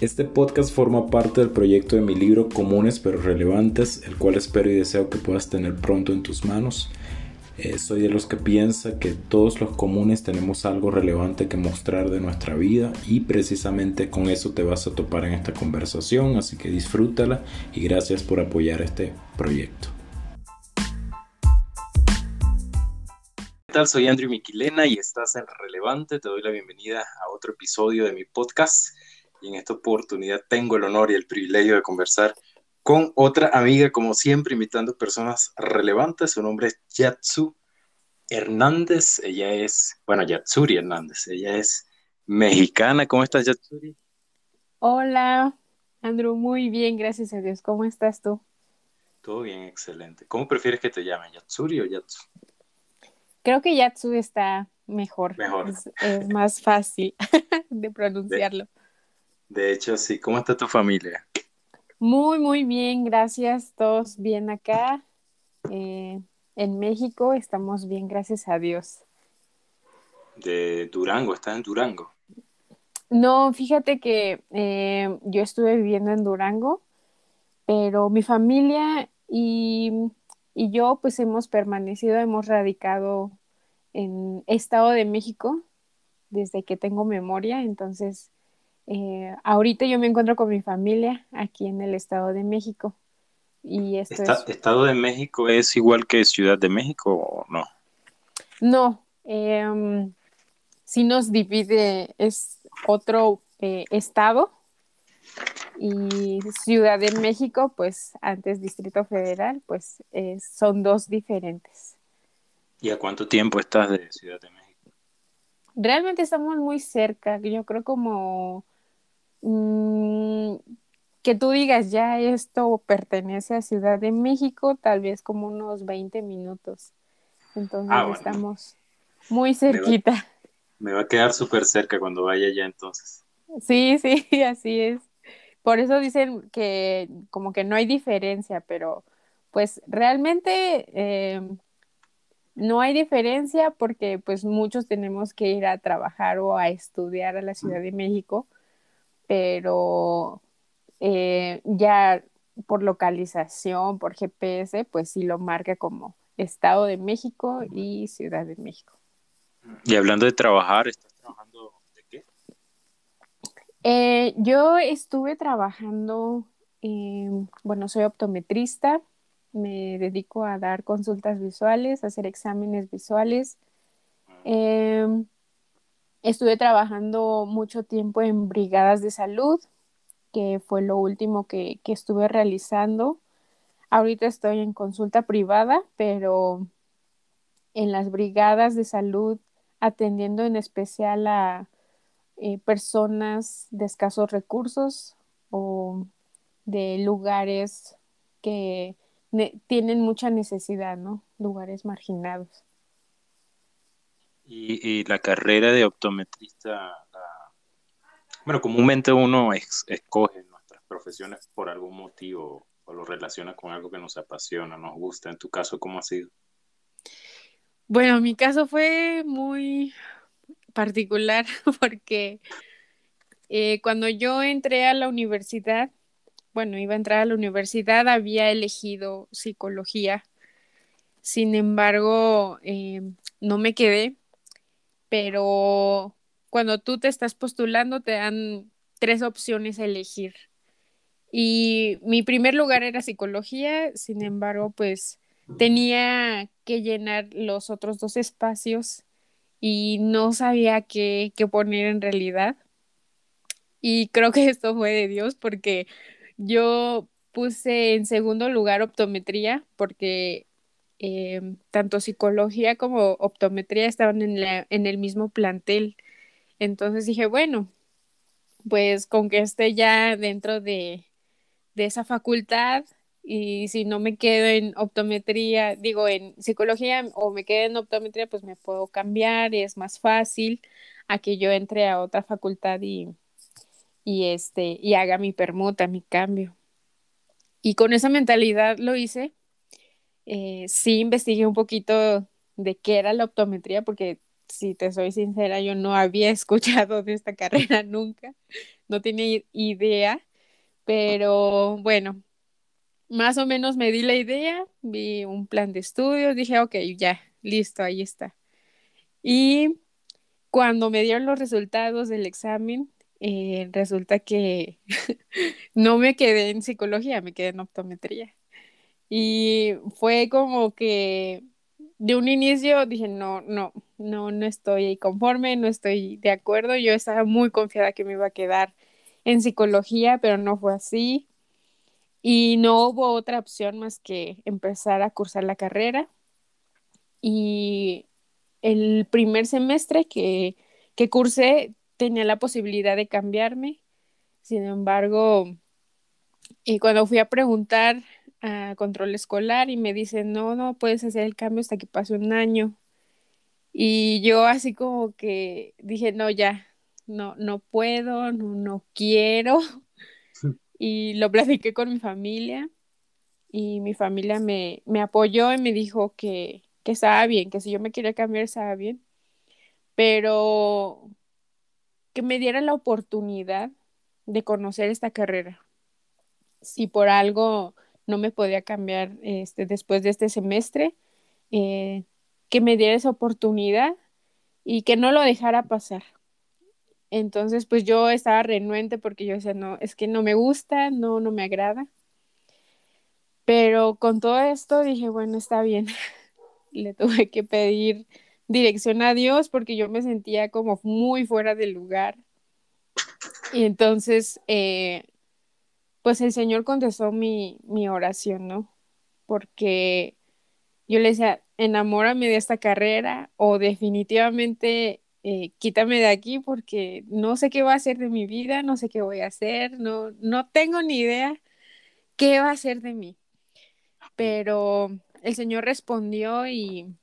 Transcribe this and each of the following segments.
Este podcast forma parte del proyecto de mi libro Comunes pero Relevantes, el cual espero y deseo que puedas tener pronto en tus manos. Eh, soy de los que piensa que todos los comunes tenemos algo relevante que mostrar de nuestra vida y precisamente con eso te vas a topar en esta conversación, así que disfrútala y gracias por apoyar este proyecto. ¿Qué tal? Soy Andrew Miquilena y estás en Relevante. Te doy la bienvenida a otro episodio de mi podcast y en esta oportunidad tengo el honor y el privilegio de conversar con otra amiga, como siempre, invitando personas relevantes. Su nombre es Yatsu Hernández. Ella es, bueno, Yatsuri Hernández. Ella es mexicana. ¿Cómo estás, Yatsuri? Hola, Andrew. Muy bien, gracias a Dios. ¿Cómo estás tú? Todo bien, excelente. ¿Cómo prefieres que te llamen, Yatsuri o Yatsu? Creo que Yatsu está mejor. Mejor. Es, más fácil de pronunciarlo. De hecho, sí. ¿Cómo está tu familia? Muy, muy bien, gracias. Todos bien acá. Eh, en México estamos bien, gracias a Dios. De Durango, ¿estás en Durango? No, fíjate que eh, yo estuve viviendo en Durango, pero mi familia y, y yo pues hemos permanecido, hemos radicado en Estado de México desde que tengo memoria, entonces eh, ahorita yo me encuentro con mi familia aquí en el Estado de México. Y esto ¿Estado de México es igual que Ciudad de México o no? No, eh, sí nos divide, es otro eh, estado y Ciudad de México, pues antes Distrito Federal, pues son dos diferentes. ¿Y a cuánto tiempo estás de Ciudad de México? Realmente estamos muy cerca, yo creo como Mm, que tú digas, ya esto pertenece a Ciudad de México, tal vez como unos 20 minutos. Entonces ah, estamos muy cerquita. Me va, a quedar súper cerca cuando vaya ya entonces. Sí, sí, así es. Por eso dicen que como que no hay diferencia, pero pues realmente em, no hay diferencia porque pues muchos tenemos que ir a trabajar o a estudiar a la Ciudad de México pero eh, ya por localización, por GPS, pues sí lo marca como Estado de México y Ciudad de México. Y hablando de trabajar, ¿estás trabajando de qué? Eh, yo estuve trabajando, bueno, soy optometrista, me dedico a dar consultas visuales, a hacer exámenes visuales. Eh, Estuve trabajando mucho tiempo en brigadas de salud, que fue lo último que, estuve realizando. Ahorita estoy en consulta privada, pero en las brigadas de salud atendiendo en especial a eh, personas de escasos recursos o de lugares que tienen mucha necesidad, ¿no? Lugares marginados. Y, la carrera de optometrista, bueno, comúnmente uno escoge nuestras profesiones por algún motivo o lo relaciona con algo que nos apasiona, nos gusta. En tu caso, ¿cómo ha sido? Bueno, mi caso fue muy particular porque eh, cuando yo entré a la universidad, bueno, iba a entrar a la universidad, había elegido psicología. Sin embargo, eh, no me quedé pero cuando tú te estás postulando te dan tres opciones a elegir. Y mi primer lugar era psicología, sin embargo, pues tenía que llenar los otros dos espacios y no sabía qué, qué poner en realidad. Y creo que esto fue de Dios porque yo puse en segundo lugar optometría porque Em, tanto psicología como optometría estaban en, en el mismo plantel. Entonces dije, bueno, pues con que esté ya dentro de, de esa facultad y si no me quedo en optometría, digo en psicología o me quedo en optometría, pues me puedo cambiar y es más fácil a que yo entre a otra facultad y, y este y haga mi permuta, mi cambio. Y con esa mentalidad lo hice eh, sí investigué un poquito de qué era la optometría, porque si te soy sincera, yo no había escuchado de esta carrera nunca. no tenía idea, pero bueno, más o menos me di la idea, vi un plan de estudios, dije, ok, ya, listo, ahí está. Y cuando me dieron los resultados del examen, eh, resulta que no me quedé en psicología, me quedé en optometría. Y fue como que de un inicio dije, no, no, no, no estoy conforme, no estoy de acuerdo. Yo estaba muy confiada que me iba a quedar en psicología, pero no fue así. Y no hubo otra opción más que empezar a cursar la carrera. Y el primer semestre que, que cursé tenía la posibilidad de cambiarme. Sin embargo, y cuando fui a preguntar a control escolar y me dicen, no, no puedes hacer el cambio hasta que pase un año. Y yo así como que dije, no, ya, no, no puedo, no, no quiero. Y lo platiqué con mi familia y mi familia me, me apoyó y me dijo que, que estaba bien, que si yo me quería cambiar estaba bien, pero que me diera la oportunidad de conocer esta carrera. Si por algo no me podía cambiar este, después de este semestre, eh, que me diera esa oportunidad y que no lo dejara pasar. Entonces, pues yo estaba renuente porque yo decía, no, es que no me gusta, no, no me agrada. Pero con todo esto dije, bueno, está bien. Le tuve que pedir dirección a Dios porque yo me sentía como muy fuera del lugar. Y entonces, eh, pues el Señor contestó mi, mi oración, ¿no? Porque yo le decía, enamórame de esta carrera o definitivamente eh, quítame de aquí porque no sé qué va a hacer de mi vida, no sé qué voy a hacer, no, no tengo ni idea qué va a hacer de mí. Pero el Señor respondió y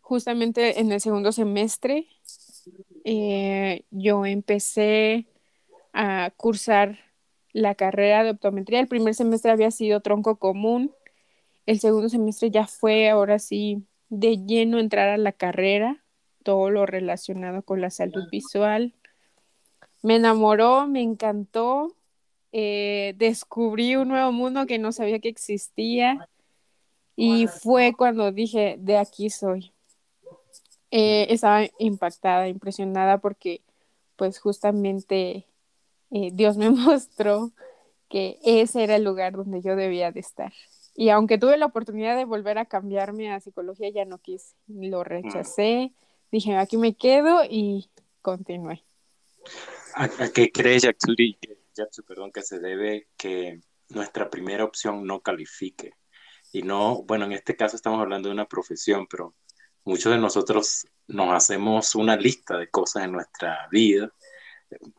justamente en el segundo semestre eh, yo empecé a cursar la carrera de optometría. El primer semestre había sido tronco común, el segundo semestre ya fue ahora sí de lleno entrar a la carrera, todo lo relacionado con la salud visual. Me enamoró, me encantó, eh, descubrí un nuevo mundo que no sabía que existía y fue cuando dije, de aquí soy. Eh, estaba impactada, impresionada porque pues justamente eh, Dios me mostró que ese era el lugar donde yo debía de estar. Y aunque tuve la oportunidad de volver a cambiarme a psicología, ya no quise, lo rechacé, dije, aquí me quedo y continué. ¿A, qué crees, Yaxuri, perdón, que se debe que nuestra primera opción no califique? Y no, bueno, en este caso estamos hablando de una profesión, pero muchos de nosotros nos hacemos una lista de cosas en nuestra vida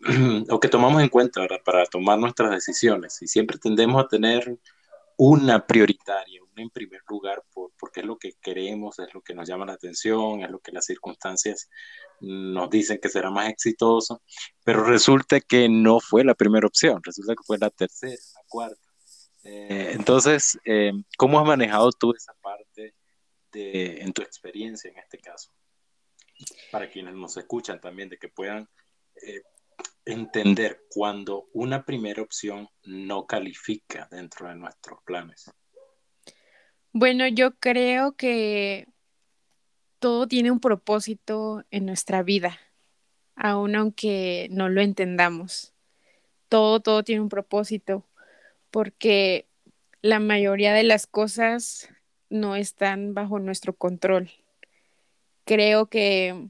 o que tomamos en cuenta para tomar nuestras decisiones y siempre tendemos a tener una prioritaria, una en primer lugar, por, porque es lo que queremos, es lo que nos llama la atención, es lo que las circunstancias nos dicen que será más exitoso, pero resulta que no fue la primera opción, resulta que fue la tercera, la cuarta. Eh, entonces, eh, ¿cómo has manejado tú esa parte de, en tu experiencia en este caso? Para quienes nos escuchan también, de que puedan eh, entender cuando una primera opción no califica dentro de nuestros planes? Bueno, yo creo que todo tiene un propósito en nuestra vida, aun aunque no lo entendamos. Todo, todo tiene un propósito, porque la mayoría de las cosas no están bajo nuestro control. Creo que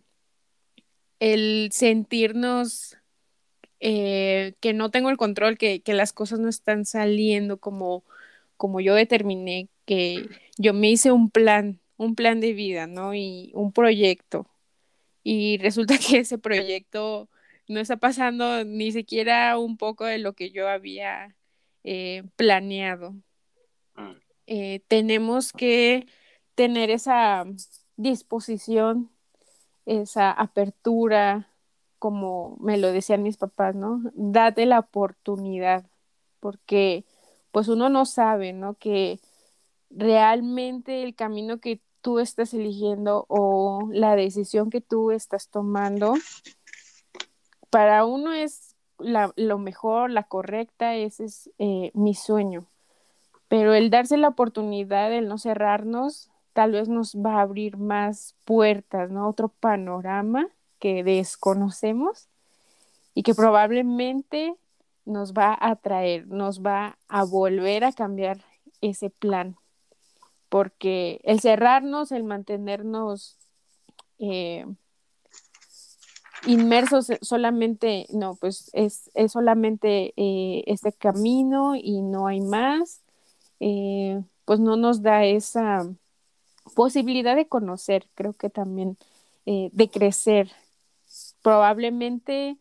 el sentirnos eh, que no tengo el control, que, que, las cosas no están saliendo como, como yo determiné, que yo me hice un plan, un plan de vida, ¿no? Y un proyecto. Y resulta que ese proyecto no está pasando ni siquiera un poco de lo que yo había eh, planeado. Ah. Eh, tenemos que tener esa disposición, esa apertura, como me lo decían mis papás, ¿no? Date la oportunidad, porque pues uno no sabe, ¿no? Que realmente el camino que tú estás eligiendo o la decisión que tú estás tomando, para uno es lo mejor, la correcta, ese es eh, mi sueño. Pero el darse la oportunidad, el no cerrarnos, tal vez nos va a abrir más puertas, ¿no? Otro panorama que desconocemos y que probablemente nos va a atraer, nos va a volver a cambiar ese plan. Porque el cerrarnos, el mantenernos eh, inmersos solamente, no, pues es, solamente eh, este camino y no hay más, eh, pues no nos da esa posibilidad de conocer, creo que también de crecer. Probablemente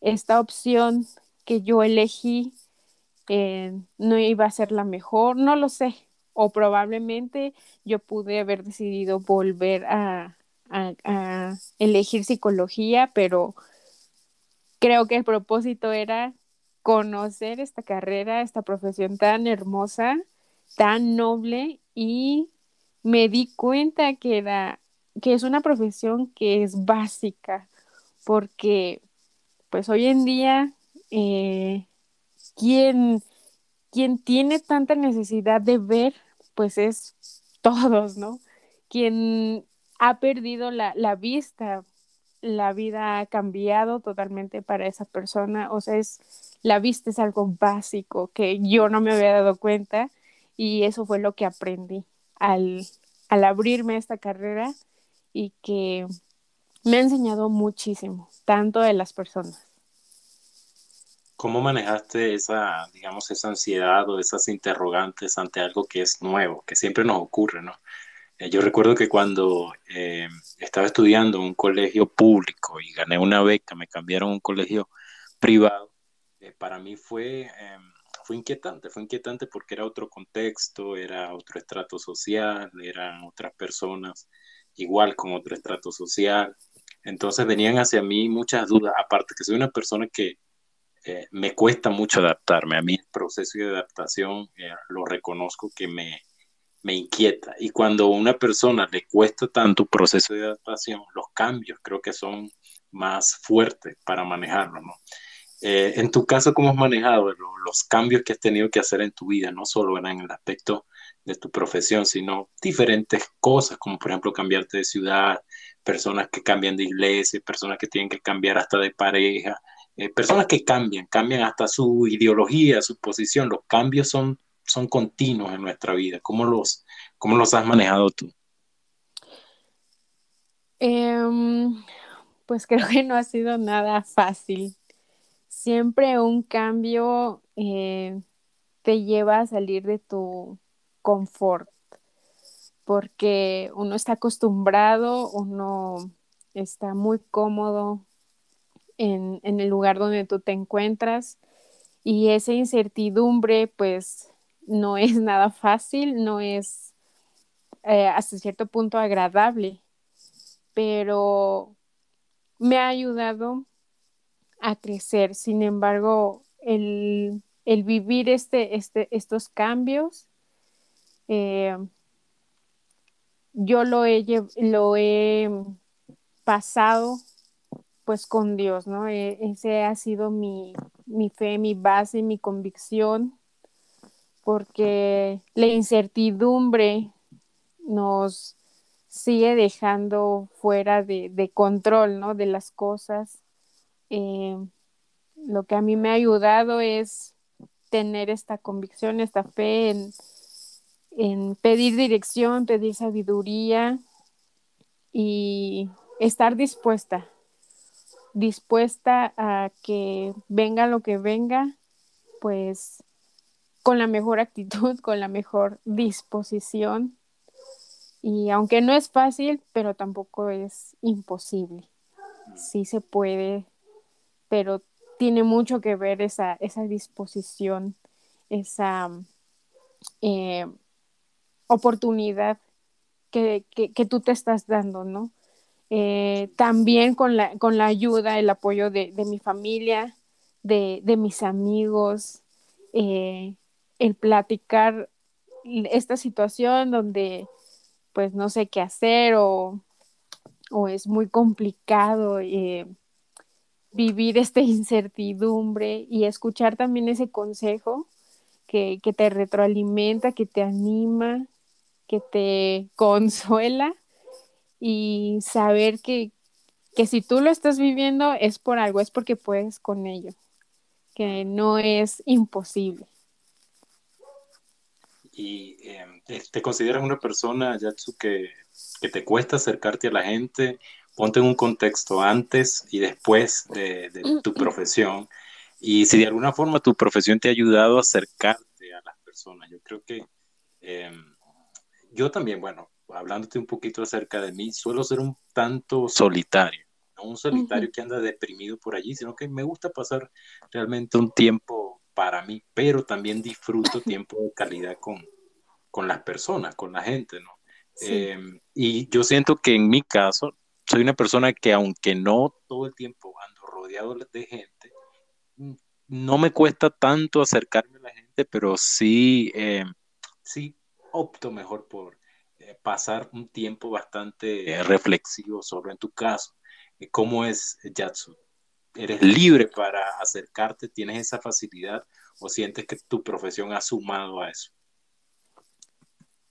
esta opción que yo elegí no iba a ser la mejor, no lo sé, o probablemente yo pude haber decidido volver a, elegir psicología, pero creo que el propósito era conocer esta carrera, esta profesión tan hermosa, tan noble y me di cuenta que era que es una profesión que es básica porque pues hoy en día eh, quien, tiene tanta necesidad de ver pues es todos, ¿no? Quien ha perdido la, vista, la vida ha cambiado totalmente para esa persona, o sea, es, la vista es algo básico que yo no me había dado cuenta y eso fue lo que aprendí al, al abrirme esta carrera y que me ha enseñado muchísimo, tanto de las personas. ¿Cómo manejaste esa, digamos, esa ansiedad o esas interrogantes ante algo que es nuevo, que siempre nos ocurre, ¿no? Eh, yo recuerdo que cuando eh, estaba estudiando en un colegio público y gané una beca, me cambiaron a un colegio privado, eh, para mí fue, fue inquietante, fue inquietante porque era otro contexto, era otro estrato social, eran otras personas igual con otro estrato social. Entonces venían hacia mí muchas dudas, aparte que soy una persona que eh, me cuesta mucho adaptarme. A mí el proceso de adaptación eh, lo reconozco que me, me inquieta. Y cuando a una persona le cuesta tanto proceso de adaptación, los cambios creo que son más fuertes para manejarlo, ¿no? Eh, en tu caso, ¿cómo has manejado los cambios que has tenido que hacer en tu vida? No solo en el aspecto de tu profesión, sino diferentes cosas, como por ejemplo cambiarte de ciudad, personas que cambian de iglesia, personas que tienen que cambiar hasta de pareja, eh, personas que cambian, cambian hasta su ideología, su posición. Los cambios son, son continuos en nuestra vida. ¿Cómo los, cómo los has manejado tú? Em, pues creo que no ha sido nada fácil. Siempre un cambio eh, te lleva a salir de tu confort, porque uno está acostumbrado, uno está muy cómodo en, el lugar donde tú te encuentras y esa incertidumbre pues no es nada fácil, no es eh, hasta cierto punto agradable, pero me ha ayudado a crecer. Sin embargo, el, vivir este, este, estos cambios, eh, yo lo he, lo he pasado pues con Dios, ¿no? E, ese ha sido mi, fe, mi base, mi convicción, porque la incertidumbre nos sigue dejando fuera de, control, ¿no? De las cosas. Eh, lo que a mí me ha ayudado es tener esta convicción, esta fe en, en pedir dirección, pedir sabiduría y estar dispuesta dispuesta a que venga lo que venga, pues con la mejor actitud, con la mejor disposición. Y aunque no es fácil, pero tampoco es imposible. Sí se puede, pero tiene mucho que ver esa, esa disposición, esa eh, oportunidad que, que, tú te estás dando, ¿no? Eh, también con la, con la ayuda, el apoyo de, mi familia, de, mis amigos, eh, el platicar esta situación donde pues no sé qué hacer o, es muy complicado. Eh, vivir esta incertidumbre y escuchar también ese consejo que, que te retroalimenta, que te anima, que te consuela y saber que, que si tú lo estás viviendo es por algo, es porque puedes con ello, que no es imposible. ¿Y em, te consideras una persona, Yatsu, que, que, te cuesta acercarte a la gente? Ponte en un contexto antes y después de, de tu profesión. Y si de alguna forma tu profesión te ha ayudado a acercarte a las personas, yo creo que em, yo también, bueno, hablándote un poquito acerca de mí, suelo ser un tanto solitario, no un solitario que anda deprimido por allí, sino que me gusta pasar realmente un tiempo para mí, pero también disfruto tiempo de calidad con, con las personas, con la gente, ¿no? Em, y yo siento que en mi caso, soy una persona que aunque no todo el tiempo ando rodeado de gente, no me cuesta tanto acercarme a la gente, pero sí, em, sí opto mejor por eh, pasar un tiempo bastante reflexivo sobre en tu caso. Eh, ¿Cómo es Yatsu? ¿Eres libre para acercarte? ¿Tienes esa facilidad o sientes que tu profesión ha sumado a eso?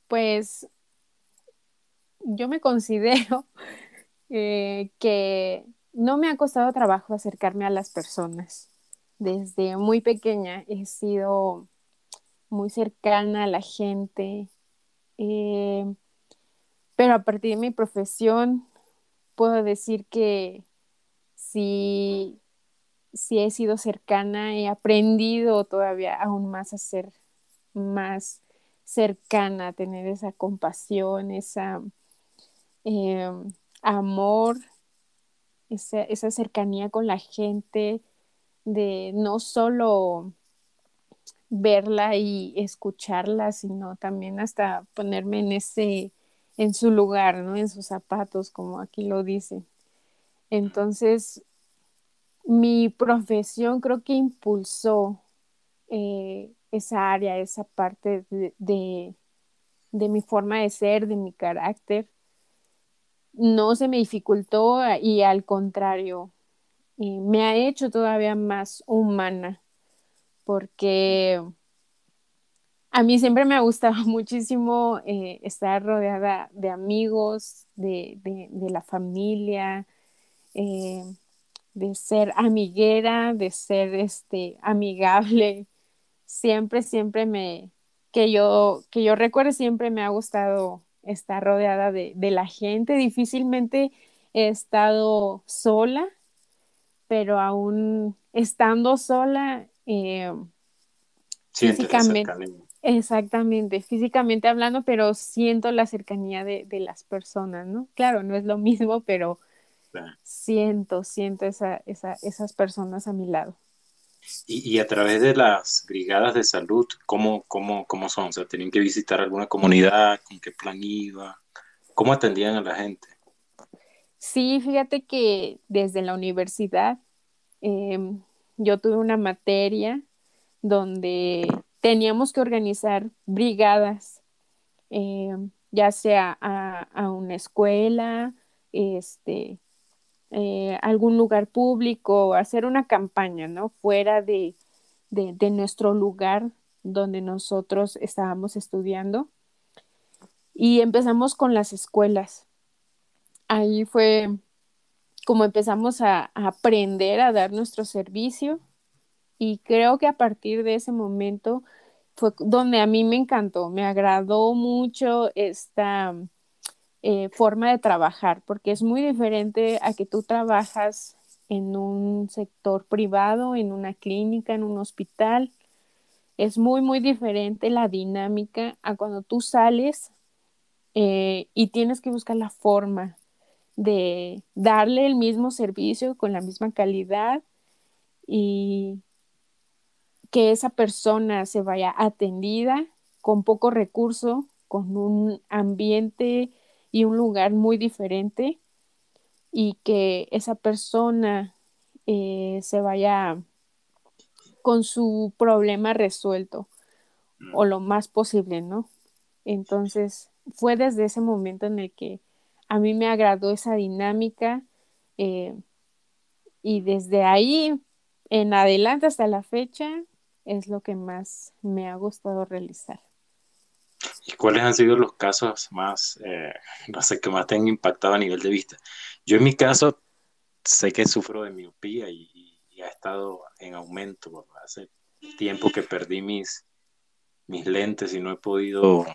Pues yo me considero eh, que no me ha costado trabajo acercarme a las personas. Desde muy pequeña he sido muy cercana a la gente, eh, pero a partir de mi profesión puedo decir que si, si he sido cercana, he aprendido todavía aún más a ser más cercana, a tener esa compasión, esa eh, amor, esa, esa cercanía con la gente, de no solo verla y escucharla, sino también hasta ponerme en ese, en su lugar, ¿no? En sus zapatos, como aquí lo dice. Entonces, mi profesión creo que impulsó eh, esa área, esa parte de, de, mi forma de ser, de mi carácter. No se me dificultó y al contrario, eh, me ha hecho todavía más humana porque a mí siempre me ha gustado muchísimo eh, estar rodeada de amigos, de, la familia, eh, de ser amiguera, de ser este, amigable. Siempre, siempre me, que yo, que yo recuerde, siempre me ha gustado estar rodeada de, de la gente. Difícilmente he estado sola, pero aún estando sola, eh, físicamente, exactamente, físicamente hablando, pero siento la cercanía de, las personas, ¿no? Claro, no es lo mismo, pero siento, siento esa, esas personas a mi lado. Y, a través de las brigadas de salud, ¿cómo, cómo, cómo son? O sea, ¿tenían que visitar alguna comunidad? ¿Con qué plan iba? ¿Cómo atendían a la gente? Sí, fíjate que desde la universidad em, yo tuve una materia donde teníamos que organizar brigadas, eh, ya sea a, una escuela, este, eh, algún lugar público, hacer una campaña, ¿no? Fuera de, de, nuestro lugar donde nosotros estábamos estudiando. Y empezamos con las escuelas. Ahí fue como empezamos a, aprender a dar nuestro servicio y creo que a partir de ese momento fue donde a mí me encantó, me agradó mucho esta eh, forma de trabajar, porque es muy diferente a que tú trabajas en un sector privado, en una clínica, en un hospital. Es muy, muy diferente la dinámica a cuando tú sales eh, y tienes que buscar la forma de darle el mismo servicio con la misma calidad y que esa persona se vaya atendida con poco recurso, con un ambiente y un lugar muy diferente y que esa persona eh, se vaya con su problema resuelto o lo más posible, ¿no? Entonces fue desde ese momento en el que a mí me agradó esa dinámica. Eh, Y desde ahí en adelante hasta la fecha es lo que más me ha gustado realizar. ¿Y cuáles han sido los casos más, eh, que más te han impactado a nivel de vista? Yo en mi caso sé que sufro de miopía y, ha estado en aumento. Hace tiempo que perdí mis, mis lentes y no he podido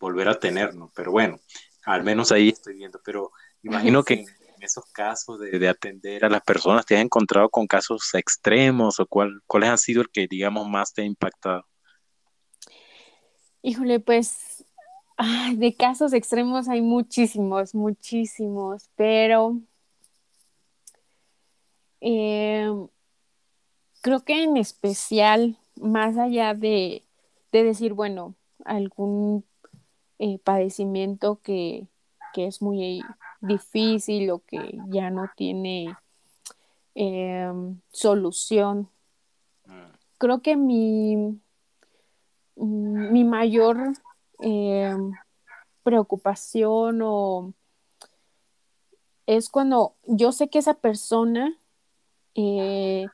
volver a tenerlos. Pero bueno, al menos ahí estoy viendo. Pero imagino que en, esos casos de, atender a las personas, ¿te has encontrado con casos extremos o cuál, cuáles han sido el que, digamos, más te ha impactado? Híjole, pues de casos extremos hay muchísimos, muchísimos, pero em, creo que en especial, más allá de, decir, bueno, algún eh, padecimiento que, es muy difícil o que ya no tiene em, solución, creo que mi Mm, mi mayor eh, preocupación o es cuando yo sé que esa persona, eh,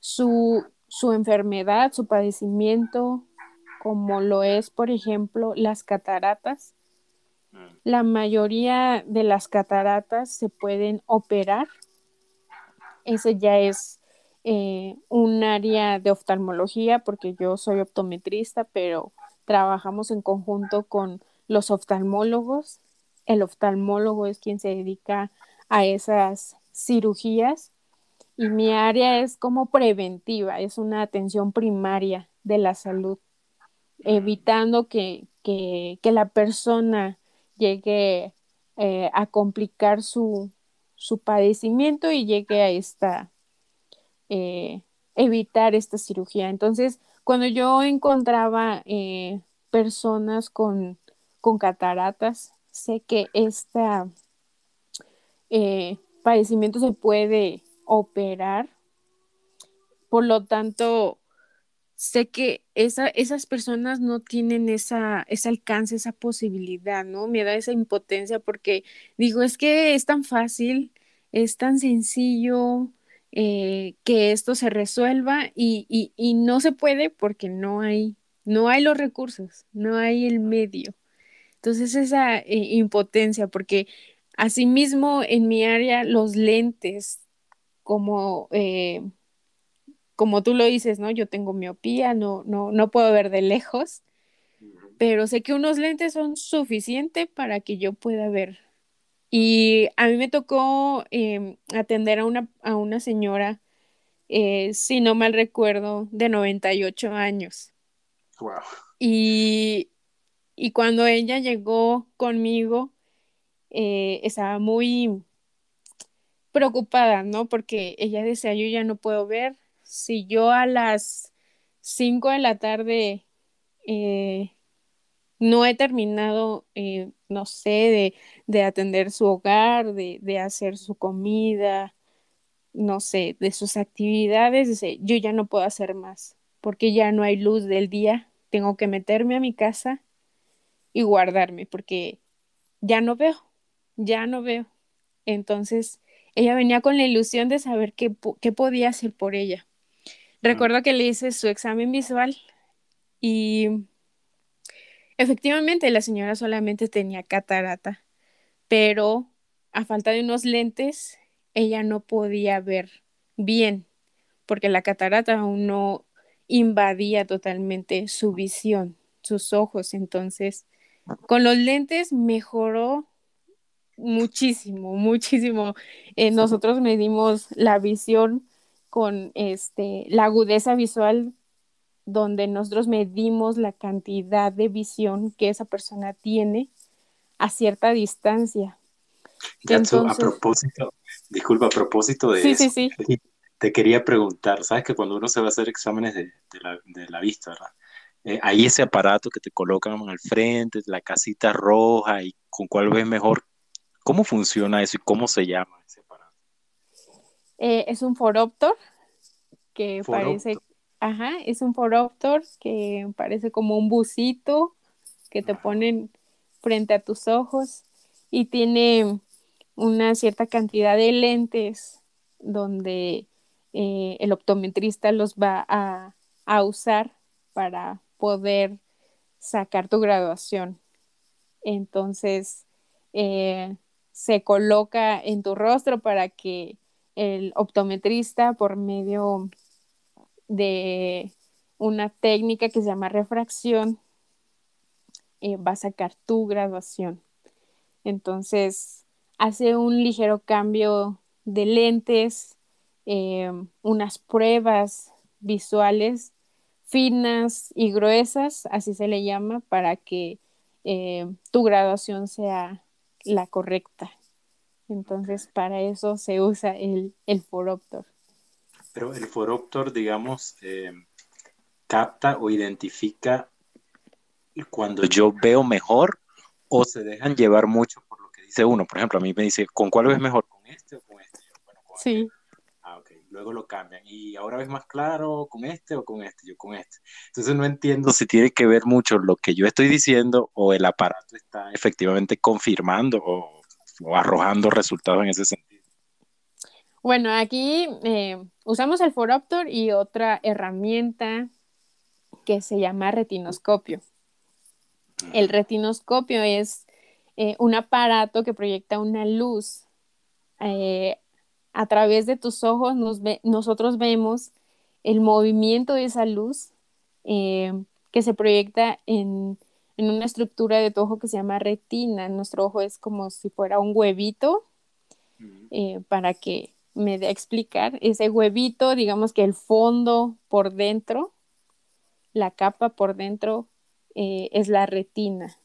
su, su enfermedad, su padecimiento, como lo es, por ejemplo, las cataratas, mm. la mayoría de las cataratas se pueden operar. Ese ya es eh, un área de oftalmología, porque yo soy optometrista, pero trabajamos en conjunto con los oftalmólogos. El oftalmólogo es quien se dedica a esas cirugías y mi área es como preventiva, es una atención primaria de la salud, evitando que, la persona llegue eh, a complicar su, su padecimiento y llegue a esta eh, evitar esta cirugía. Entonces, cuando yo encontraba eh, personas con, cataratas, sé que este padecimiento se puede operar. Por lo tanto, sé que esas personas no tienen esa, ese alcance, esa posibilidad, ¿no? Me da esa impotencia porque digo, es que es tan fácil, es tan sencillo, eh, que esto se resuelva y, no se puede porque no hay, no hay los recursos, no hay el medio. Entonces esa eh, impotencia, porque asimismo en mi área los lentes, como, eh, como tú lo dices, ¿no? Yo tengo miopía, no, no, no puedo ver de lejos, pero sé que unos lentes son suficientes para que yo pueda ver y a mí me tocó em, atender a una, a una señora, eh, si no mal recuerdo, de 98 años. Wow. Y, y cuando ella llegó conmigo, eh, estaba muy preocupada, ¿no? Porque ella decía, yo ya no puedo ver. Si yo a las 5 de la tarde eh, no he terminado, eh, no sé, de, atender su hogar, de, hacer su comida, no sé, de sus actividades, dice, yo ya no puedo hacer más, porque ya no hay luz del día, tengo que meterme a mi casa y guardarme, porque ya no veo, ya no veo. Entonces, ella venía con la ilusión de saber qué, qué podía hacer por ella. Recuerdo que le hice su examen visual y Efectivamente, la señora solamente tenía catarata, pero a falta de unos lentes, ella no podía ver bien, porque la catarata aún no invadía totalmente su visión, sus ojos. Entonces, con los lentes mejoró muchísimo, muchísimo. Eh, nosotros medimos la visión con este, la agudeza visual donde nosotros medimos la cantidad de visión que esa persona tiene a cierta distancia. a propósito, disculpa, a propósito de eso, te quería preguntar, ¿sabes que cuando uno se va a hacer exámenes de, la, vista, ¿verdad? Eh, hay ese aparato que te colocan al frente, la casita roja y con cuál ves mejor. ¿Cómo funciona eso y cómo se llama? Eh, es un foroptor que parece Ajá, es un foroptor que parece como un busito que te ponen frente a tus ojos y tiene una cierta cantidad de lentes donde eh, el optometrista los va a, usar para poder sacar tu graduación. Entonces, eh, se coloca en tu rostro para que el optometrista, por medio de una técnica que se llama refracción, eh, va a sacar tu graduación. Entonces, hace un ligero cambio de lentes, eh, unas pruebas visuales finas y gruesas, así se le llama, para que eh, tu graduación sea la correcta. Entonces, para eso se usa el, el foroptor. Pero el foroptor, digamos, eh, capta o identifica cuando yo veo mejor o se dejan llevar mucho por lo que dice uno. Por ejemplo, a mí me dice, ¿con cuál ves mejor? ¿Con este o con este? Bueno, sí. Este. Ah, ok. Luego lo cambian. ¿Y ahora ves más claro con este o con este? Yo con este. Entonces no entiendo si tiene que ver mucho lo que yo estoy diciendo o el aparato está efectivamente confirmando o o arrojando resultados en ese sentido. Bueno, aquí eh, usamos el Foroptor y otra herramienta que se llama retinoscopio. El retinoscopio es eh, un aparato que proyecta una luz. Eh, a través de tus ojos nosotros vemos el movimiento de esa luz que se proyecta en, en una estructura de tu ojo que se llama retina. Nuestro ojo es como si fuera un huevito, eh, para que me dé a explicar. Ese huevito, digamos que el fondo por dentro, la capa por dentro eh, es la retina.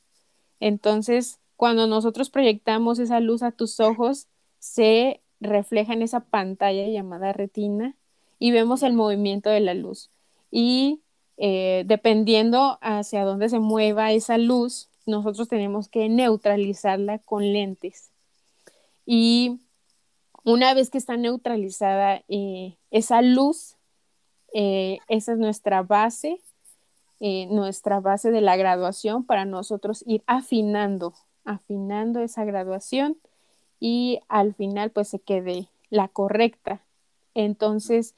Entonces, cuando nosotros proyectamos esa luz a tus ojos, se refleja en esa pantalla llamada retina y vemos el movimiento de la luz. Y eh, dependiendo hacia dónde se mueva esa luz, nosotros tenemos que neutralizarla con lentes. Y una vez que está neutralizada eh, esa luz, eh, esa es nuestra base, nuestra base de la graduación para nosotros ir afinando, afinando esa graduación y al final pues se quede la correcta. Entonces,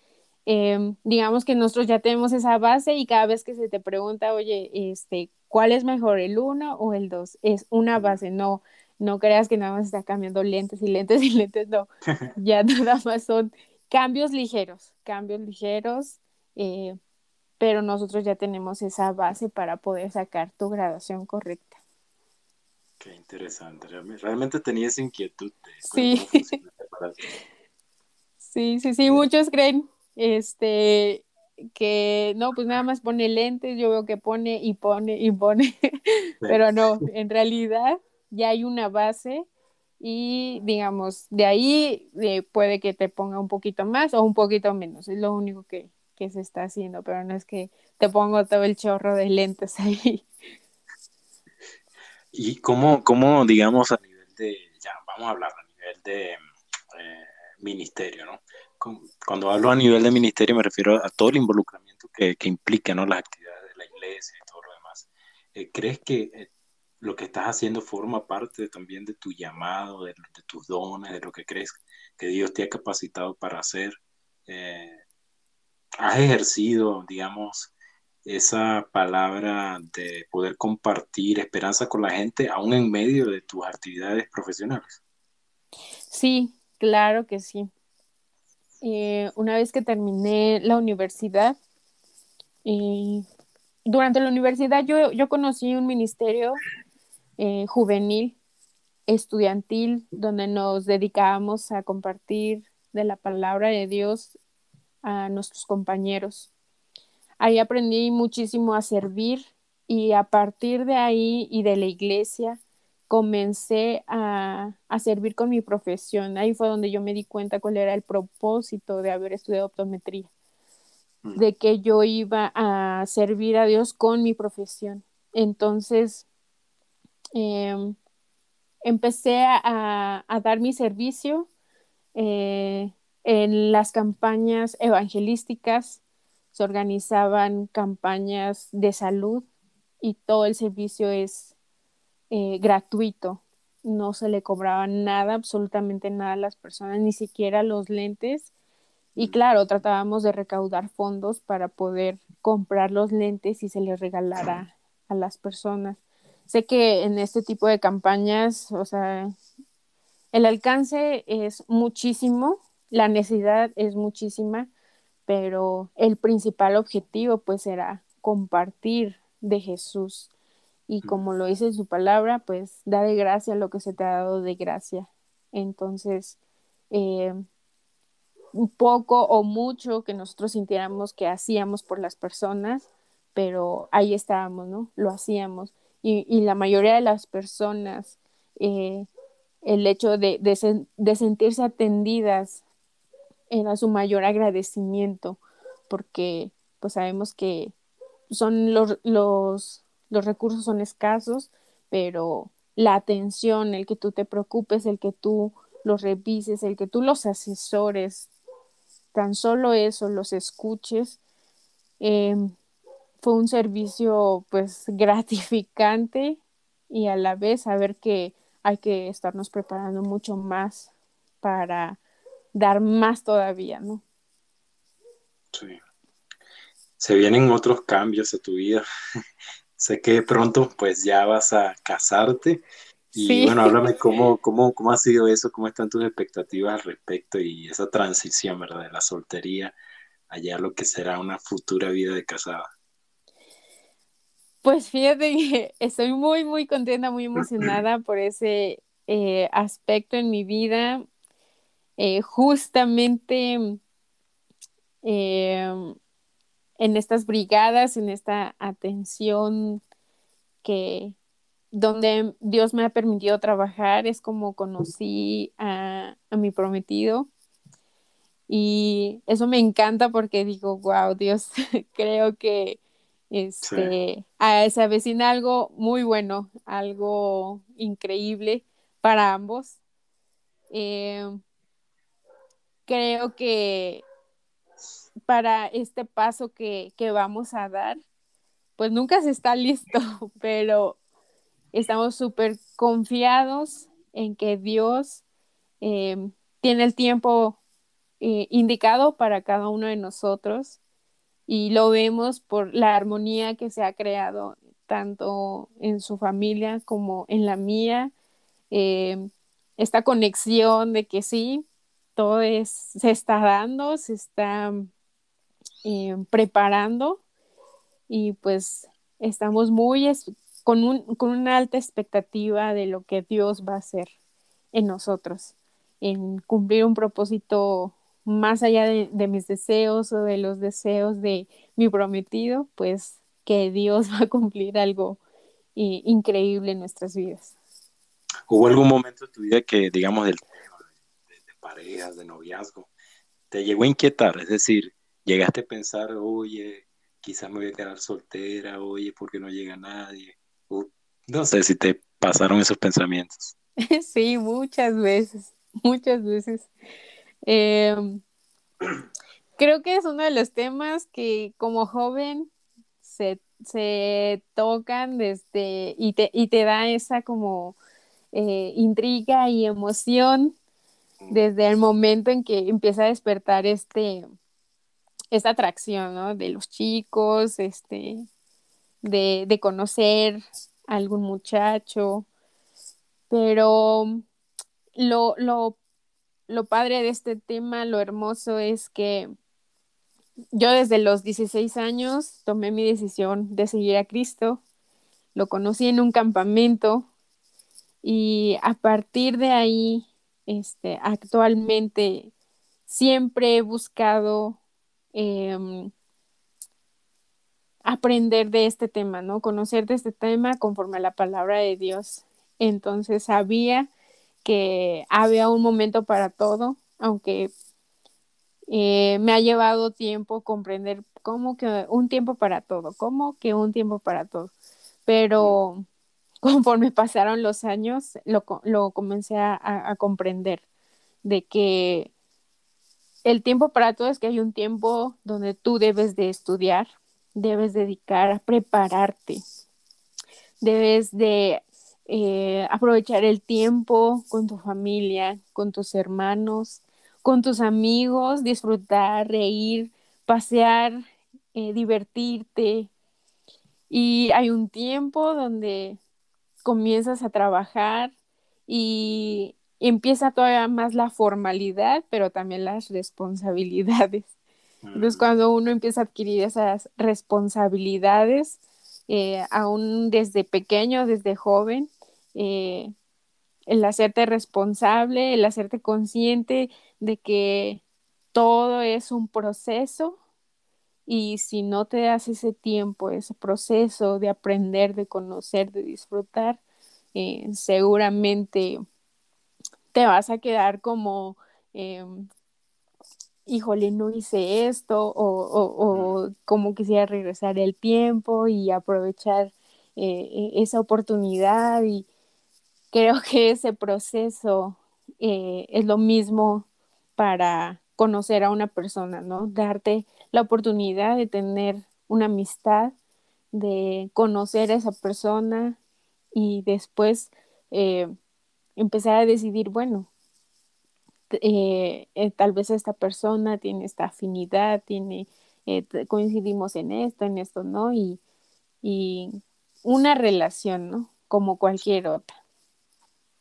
Em, digamos que nosotros ya tenemos esa base y cada vez que se te pregunta, oye, este, ¿cuál es mejor, el 1 o el 2? Es una base, no, no creas que nada más está cambiando lentes y lentes y lentes, no, ya nada más son cambios ligeros, cambios ligeros, eh, pero nosotros ya tenemos esa base para poder sacar tu graduación correcta. Qué interesante, realmente tenía esa inquietud. sí. sí, sí, sí, muchos creen este, que no, pues nada más pone lentes, yo veo que pone y pone y pone, pero no, en realidad ya hay una base y digamos, de ahí eh, puede que te ponga un poquito más o un poquito menos, es lo único que, que se está haciendo, pero no es que te pongo todo el chorro de lentes ahí. ¿Y cómo, cómo digamos, a nivel de, ya, vamos a hablar a nivel de eh, ministerio, ¿no? Cuando hablo a nivel de ministerio me refiero a todo el involucramiento que, que implica ¿no? las actividades de la iglesia y todo lo demás. Eh, ¿Crees que eh, lo que estás haciendo forma parte también de tu llamado, de, tus dones, de lo que crees que Dios te ha capacitado para hacer? Eh, ¿Has ejercido, digamos, esa palabra de poder compartir esperanza con la gente aún en medio de tus actividades profesionales? Sí, claro que sí. Eh, una vez que terminé la universidad, durante la universidad yo, yo, conocí un ministerio eh, juvenil, estudiantil, donde nos dedicábamos a compartir de la palabra de Dios a nuestros compañeros. Ahí aprendí muchísimo a servir y a partir de ahí y de la iglesia comencé a, servir con mi profesión. Ahí fue donde yo me di cuenta cuál era el propósito de haber estudiado optometría, mm. de que yo iba a servir a Dios con mi profesión. Entonces, em, empecé a, dar mi servicio eh, en las campañas evangelísticas. Se organizaban campañas de salud y todo el servicio es eh, gratuito. no se le cobraba nada, absolutamente nada a las personas, ni siquiera los lentes. Y claro, tratábamos de recaudar fondos para poder comprar los lentes y se les regalara a las personas. Sé que en este tipo de campañas, o sea, el alcance es muchísimo, la necesidad es muchísima, pero el principal objetivo pues era compartir de Jesús y como lo dice su palabra, pues da de gracia lo que se te ha dado de gracia. Entonces, eh, un poco o mucho que nosotros sintiéramos que hacíamos por las personas, pero ahí estábamos, ¿no? Lo hacíamos. Y, la mayoría de las personas, eh, el hecho de, de, sentirse atendidas era su mayor agradecimiento, porque pues sabemos que son los, los, los recursos son escasos, pero la atención, el que tú te preocupes, el que tú los revises, el que tú los asesores, tan solo eso, los escuches, em, fue un servicio pues gratificante y a la vez saber que hay que estarnos preparando mucho más para dar más todavía, ¿no? Sí. Se vienen otros cambios a tu vida. Sé que pronto pues ya vas a casarte. Y bueno, háblame cómo, cómo, cómo ha sido eso, cómo están tus expectativas al respecto y esa transición, ¿verdad? De la soltería allá a lo que será una futura vida de casada. Pues fíjate que estoy muy, muy contenta, muy emocionada por ese eh, aspecto en mi vida. Eh, justamente eh, en estas brigadas, en esta atención que donde Dios me ha permitido trabajar, es como conocí a, mi prometido. Y eso me encanta porque digo, wow, Dios, creo que este, se avecina algo muy bueno, algo increíble para ambos. Eh, creo que para este paso que, vamos a dar, pues nunca se está listo, pero estamos súper confiados en que Dios em, tiene el tiempo eh, indicado para cada uno de nosotros y lo vemos por la armonía que se ha creado tanto en su familia como en la mía, em, esta conexión de que sí, todo se está dando, se está eh, preparando y pues estamos muy con, un, con una alta expectativa de lo que Dios va a hacer en nosotros, en cumplir un propósito más allá de, mis deseos o de los deseos de mi prometido, pues que Dios va a cumplir algo eh, increíble en nuestras vidas. ¿Hubo algún momento en tu vida que, digamos, del tema de, de, parejas, de noviazgo, te llegó a inquietar? Es decir, llegaste a pensar, oye, quizás me voy a quedar soltera, oye, ¿por qué no llega nadie? no sé si te pasaron esos pensamientos. Sí, muchas veces, muchas veces. Em, creo que es uno de los temas que como joven se, tocan desde y te, y te da esa como eh, intriga y emoción desde el momento en que empieza a despertar este, esta atracción, ¿no? De los chicos, este, de, de conocer a algún muchacho, pero lo, lo, lo padre de este tema, lo hermoso es que yo desde los 16 años tomé mi decisión de seguir a Cristo, lo conocí en un campamento y a partir de ahí, este, actualmente siempre he buscado Em, aprender de este tema, ¿no? Conocer de este tema conforme a la palabra de Dios. Entonces sabía que había un momento para todo, aunque eh, me ha llevado tiempo comprender cómo que un tiempo para todo, cómo que un tiempo para todo. Pero conforme pasaron los años, lo, lo comencé a comprender de que el tiempo para todo es que hay un tiempo donde tú debes de estudiar, debes dedicar a prepararte, debes de eh, aprovechar el tiempo con tu familia, con tus hermanos, con tus amigos, disfrutar, reír, pasear, eh, divertirte. Y hay un tiempo donde comienzas a trabajar y empieza todavía más la formalidad, pero también las responsabilidades. Entonces, cuando uno empieza a adquirir esas responsabilidades, eh, aún desde pequeño, desde joven, eh, el hacerte responsable, el hacerte consciente de que todo es un proceso y si no te das ese tiempo, ese proceso de aprender, de conocer, de disfrutar, eh, seguramente te vas a quedar como, em, híjole, no hice esto, o, como quisiera regresar el tiempo y aprovechar eh, e, esa oportunidad. Y creo que ese proceso eh, es lo mismo para conocer a una persona, ¿no? Darte la oportunidad de tener una amistad, de conocer a esa persona y después eh, empezar a decidir, bueno, eh, eh, tal vez esta persona tiene esta afinidad, tiene, coincidimos en esto, en esto, ¿no? Y, y una relación, ¿no? Como cualquier otra.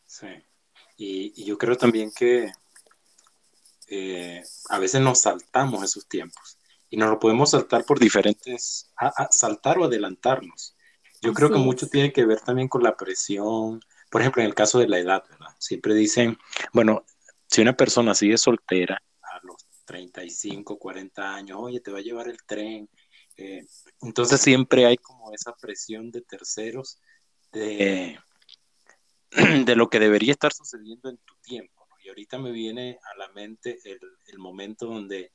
Sí. Y, yo creo también que a veces nos saltamos esos tiempos y nos lo podemos saltar por diferentes, saltar o adelantarnos. Yo creo que mucho tiene que ver también con la presión, por ejemplo, en el caso de la edad, ¿verdad? Siempre dicen, bueno, si una persona sigue soltera a los 35, 40 años, oye, te va a llevar el tren. Eh, entonces siempre hay como esa presión de terceros de, de lo que debería estar sucediendo en tu tiempo. Y ahorita me viene a la mente el, momento donde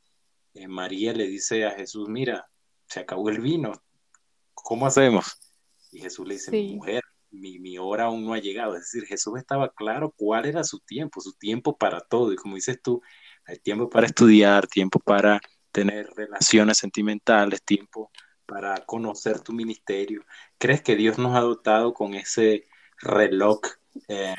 eh, María le dice a Jesús, mira, se acabó el vino, ¿cómo hacemos? Y Jesús le dice, mujer, mi, mi, hora aún no ha llegado. Es decir, Jesús estaba claro cuál era su tiempo, su tiempo para todo. Y como dices tú, hay tiempo para estudiar, tiempo para tener relaciones sentimentales, tiempo para conocer tu ministerio. ¿Crees que Dios nos ha dotado con ese reloj eh,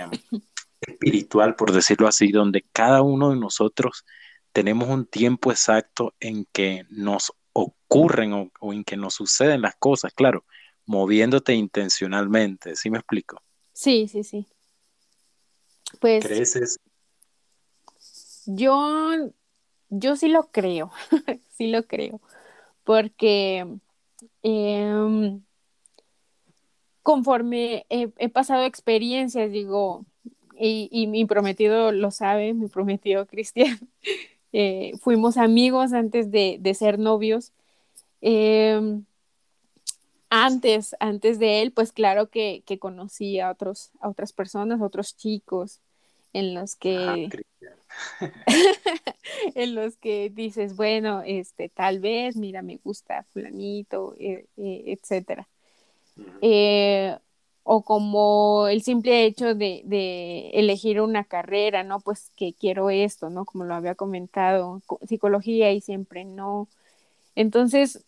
espiritual, por decirlo así, donde cada uno de nosotros tenemos un tiempo exacto en que nos ocurren o, o en que nos suceden las cosas? Claro, moviéndote intencionalmente, ¿sí me explico? Sí, sí, sí. Pues ¿Crees Yo, yo sí lo creo, sí lo creo, porque em, conforme he, pasado experiencias, digo, y, mi prometido lo sabe, mi prometido Cristian, eh, fuimos amigos antes de, de ser novios. Eh, antes, antes de él, pues claro que, que conocí a, otros, a otras personas, a otros chicos, en los que... en los que dices, bueno, este, tal vez, mira, me gusta fulanito, eh, eh, etcétera. Eh, o como el simple hecho de, de, elegir una carrera, ¿no? Pues que quiero esto, ¿no? Como lo había comentado, psicología y siempre no. Entonces,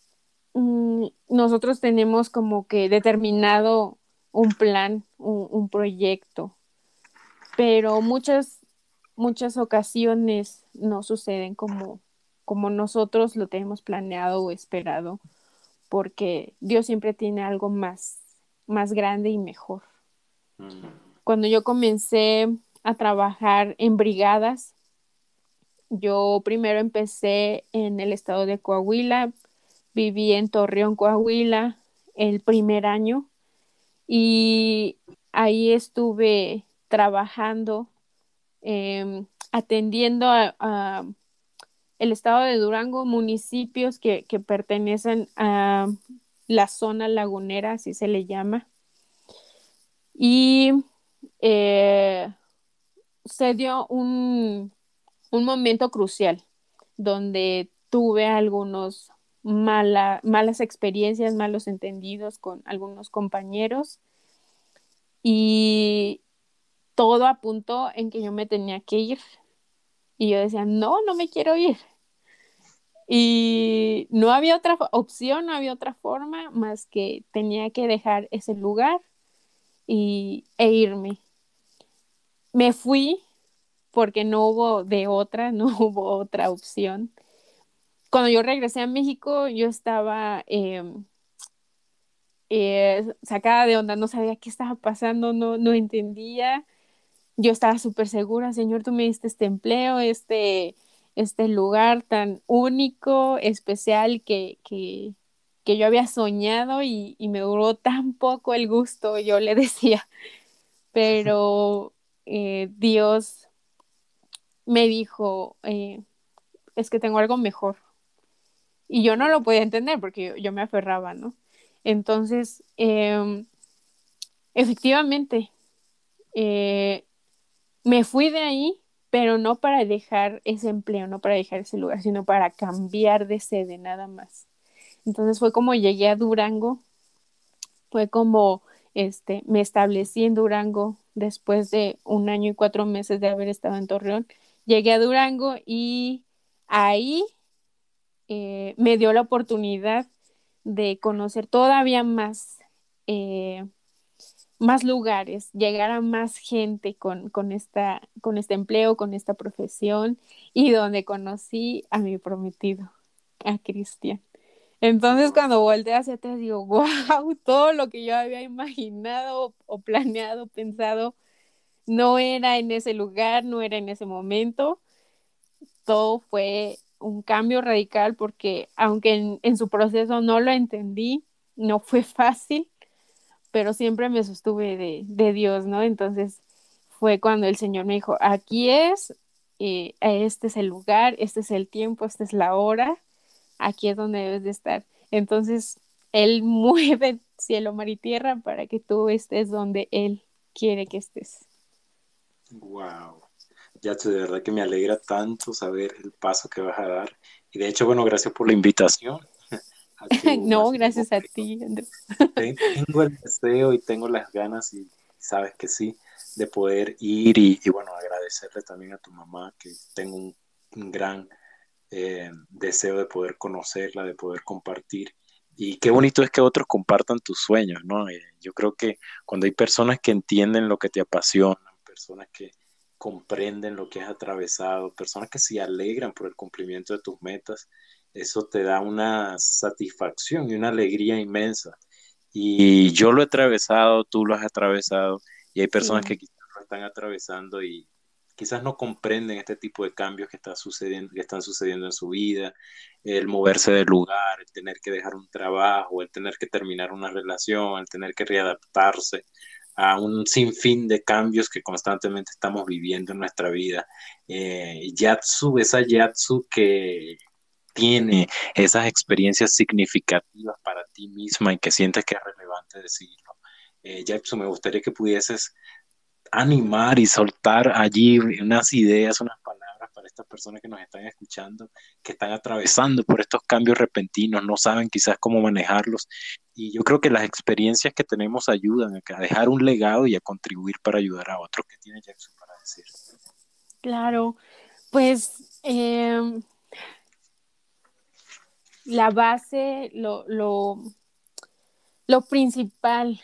Mm, nosotros tenemos como que determinado un plan, un, proyecto, pero muchas, muchas ocasiones no suceden como, como nosotros lo tenemos planeado o esperado, porque Dios siempre tiene algo más, más grande y mejor. Mm. Cuando yo comencé a trabajar en brigadas, yo primero empecé en el estado de Coahuila, viví en Torreón, Coahuila, el primer año y ahí estuve trabajando, em, atendiendo a, el estado de Durango, municipios que, pertenecen a la zona lagunera, así se le llama. Y eh, se dio un, un momento crucial donde tuve algunos mala, malas experiencias, malos entendidos con algunos compañeros y todo apuntó en que yo me tenía que ir. Y yo decía, no, no me quiero ir. Y no había otra opción, no había otra forma más que tenía que dejar ese lugar y, e irme. Me fui porque no hubo de otra, no hubo otra opción. Cuando yo regresé a México, yo estaba em, eh, sacada de onda, no sabía qué estaba pasando, no, no entendía. Yo estaba súper segura, Señor, tú me diste este empleo, este, este lugar tan único, especial que, que, que yo había soñado y, y, me duró tan poco el gusto, yo le decía. Pero eh, Dios me dijo, eh, es que tengo algo mejor. Y yo no lo podía entender porque yo, me aferraba, ¿no? Entonces, eh, efectivamente, eh, me fui de ahí, pero no para dejar ese empleo, no para dejar ese lugar, sino para cambiar de sede nada más. Entonces fue como llegué a Durango, fue como este, me establecí en Durango después de un año y cuatro meses de haber estado en Torreón. Llegué a Durango y ahí eh, me dio la oportunidad de conocer todavía más, eh, más lugares, llegar a más gente con, con, esta, con este empleo, con esta profesión y donde conocí a mi prometido, a Cristian. Entonces cuando volteé hacia atrás digo, wow, todo lo que yo había imaginado o planeado, pensado, no era en ese lugar, no era en ese momento. Todo fue un cambio radical porque aunque en, su proceso no lo entendí, no fue fácil, pero siempre me sostuve de, Dios, ¿no? Entonces fue cuando el Señor me dijo, aquí es, eh, este es el lugar, este es el tiempo, esta es la hora, aquí es donde debes de estar. Entonces, Él mueve cielo, mar y tierra para que tú estés donde Él quiere que estés. Wow. Ya de verdad que me alegra tanto saber el paso que vas a dar. Y de hecho, bueno, gracias por la invitación. no, gracias a ti, Andrés. Tengo el deseo y tengo las ganas, y sabes que sí, de poder ir y, bueno, agradecerle también a tu mamá, que tengo un, gran eh, deseo de poder conocerla, de poder compartir. Y qué bonito es que otros compartan tus sueños, ¿no? Eh, yo creo que cuando hay personas que entienden lo que te apasiona, personas que, comprenden lo que has atravesado, personas que se alegran por el cumplimiento de tus metas, eso te da una satisfacción y una alegría inmensa. Y yo lo he atravesado, tú lo has atravesado, y hay personas que quizás lo están atravesando y quizás no comprenden este tipo de cambios que, está sucediendo, que están sucediendo en su vida, el moverse del lugar, el tener que dejar un trabajo, el tener que terminar una relación, el tener que readaptarse a un sinfín de cambios que constantemente estamos viviendo en nuestra vida. Eh, Yatsu, esa Yatsu que tiene esas experiencias significativas para ti misma y que sientes que es relevante decirlo. Eh, Yatsu, me gustaría que pudieses animar y soltar allí unas ideas, unas palabras para estas personas que nos están escuchando, que están atravesando por estos cambios repentinos, no saben quizás cómo manejarlos. Y yo creo que las experiencias que tenemos ayudan a dejar un legado y a contribuir para ayudar a otros. que tiene Jackson para decir? Claro, pues em, la base, lo, lo, lo principal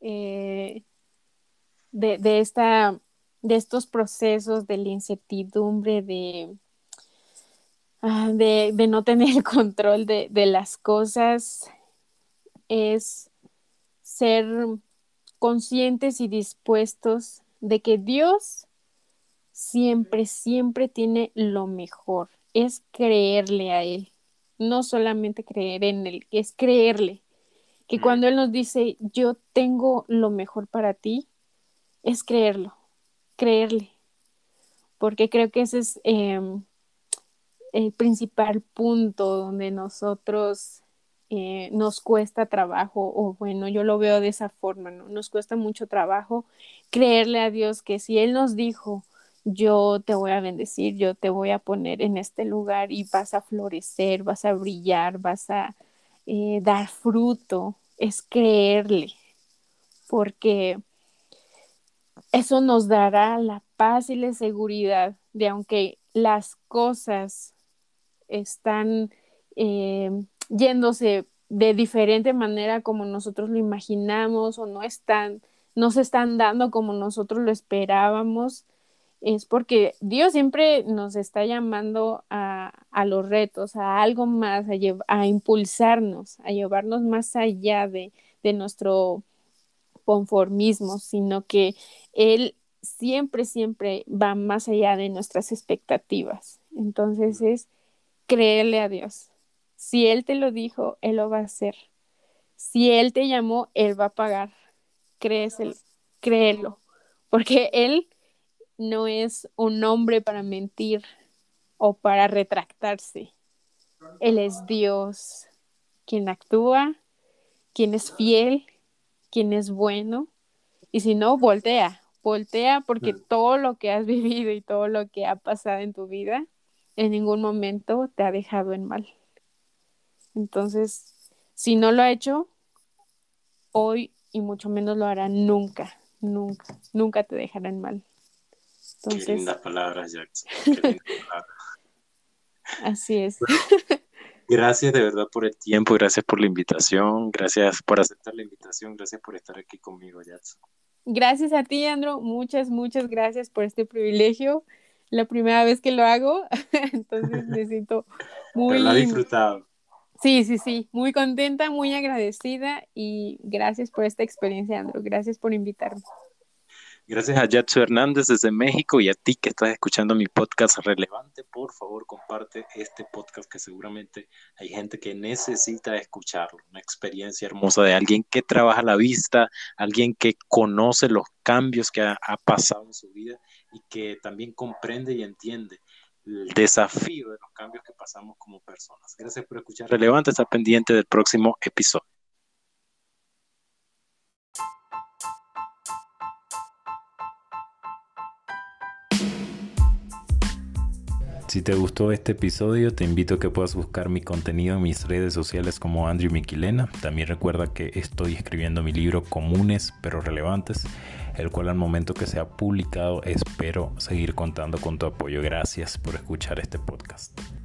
eh, de, de, esta de estos procesos, de la incertidumbre, de, ah, de, no tener control de, de las cosas, es ser conscientes y dispuestos de que Dios siempre, siempre tiene lo mejor. Es creerle a Él, no solamente creer en Él, es creerle. Que cuando Él nos dice, yo tengo lo mejor para ti, es creerlo creerle, porque creo que ese es em, el principal punto donde nosotros eh, nos cuesta trabajo, o bueno, yo lo veo de esa forma, ¿no? Nos cuesta mucho trabajo creerle a Dios que si Él nos dijo, yo te voy a bendecir, yo te voy a poner en este lugar y vas a florecer, vas a brillar, vas a eh, dar fruto, es creerle, porque eso nos dará la paz y la seguridad de aunque las cosas están eh, yéndose de diferente manera como nosotros lo imaginamos o no están no se están dando como nosotros lo esperábamos, es porque Dios siempre nos está llamando a, los retos, a algo más, a, a, impulsarnos, a llevarnos más allá de, de nuestro conformismo, sino que Él siempre, siempre va más allá de nuestras expectativas. Entonces es creerle a Dios. Si Él te lo dijo, Él lo va a hacer. Si Él te llamó, Él va a pagar. Créeselo, créelo, porque Él no es un hombre para mentir o para retractarse. Él es Dios, quien actúa, quien es fiel, quien es bueno. Y si no, voltea, voltea porque mm. todo lo que has vivido y todo lo que ha pasado en tu vida, en ningún momento te ha dejado en mal. Entonces, si no lo ha hecho, hoy y mucho menos lo hará nunca, nunca, nunca te dejará en mal. Entonces, Qué lindas palabras, Jackson. Así es. gracias de verdad por el tiempo, gracias por la invitación, gracias por aceptar la invitación, gracias por estar aquí conmigo, Jackson. Gracias a ti, Andro. Muchas, muchas gracias por este privilegio. La primera vez que lo hago, entonces me siento muy... Pero lo disfrutado. Sí, sí, sí. Muy contenta, muy agradecida y gracias por esta experiencia, Andro. Gracias por invitarme. Gracias a Yatsu Hernández desde México y a ti que estás escuchando mi podcast relevante. Por favor, comparte este podcast que seguramente hay gente que necesita escucharlo. Una experiencia hermosa de alguien que trabaja la vista, alguien que conoce los cambios que ha pasado en su vida y que también comprende y entiende el desafío de los cambios que pasamos como personas. Gracias por escuchar Relevante. Está pendiente del próximo episodio. Si te gustó este episodio, te invito a que puedas buscar mi contenido en mis redes sociales como Andrew Miquilena. También recuerda que estoy escribiendo mi libro Comunes pero Relevantes, el cual al momento que sea publicado espero seguir contando con tu apoyo. Gracias por escuchar este podcast.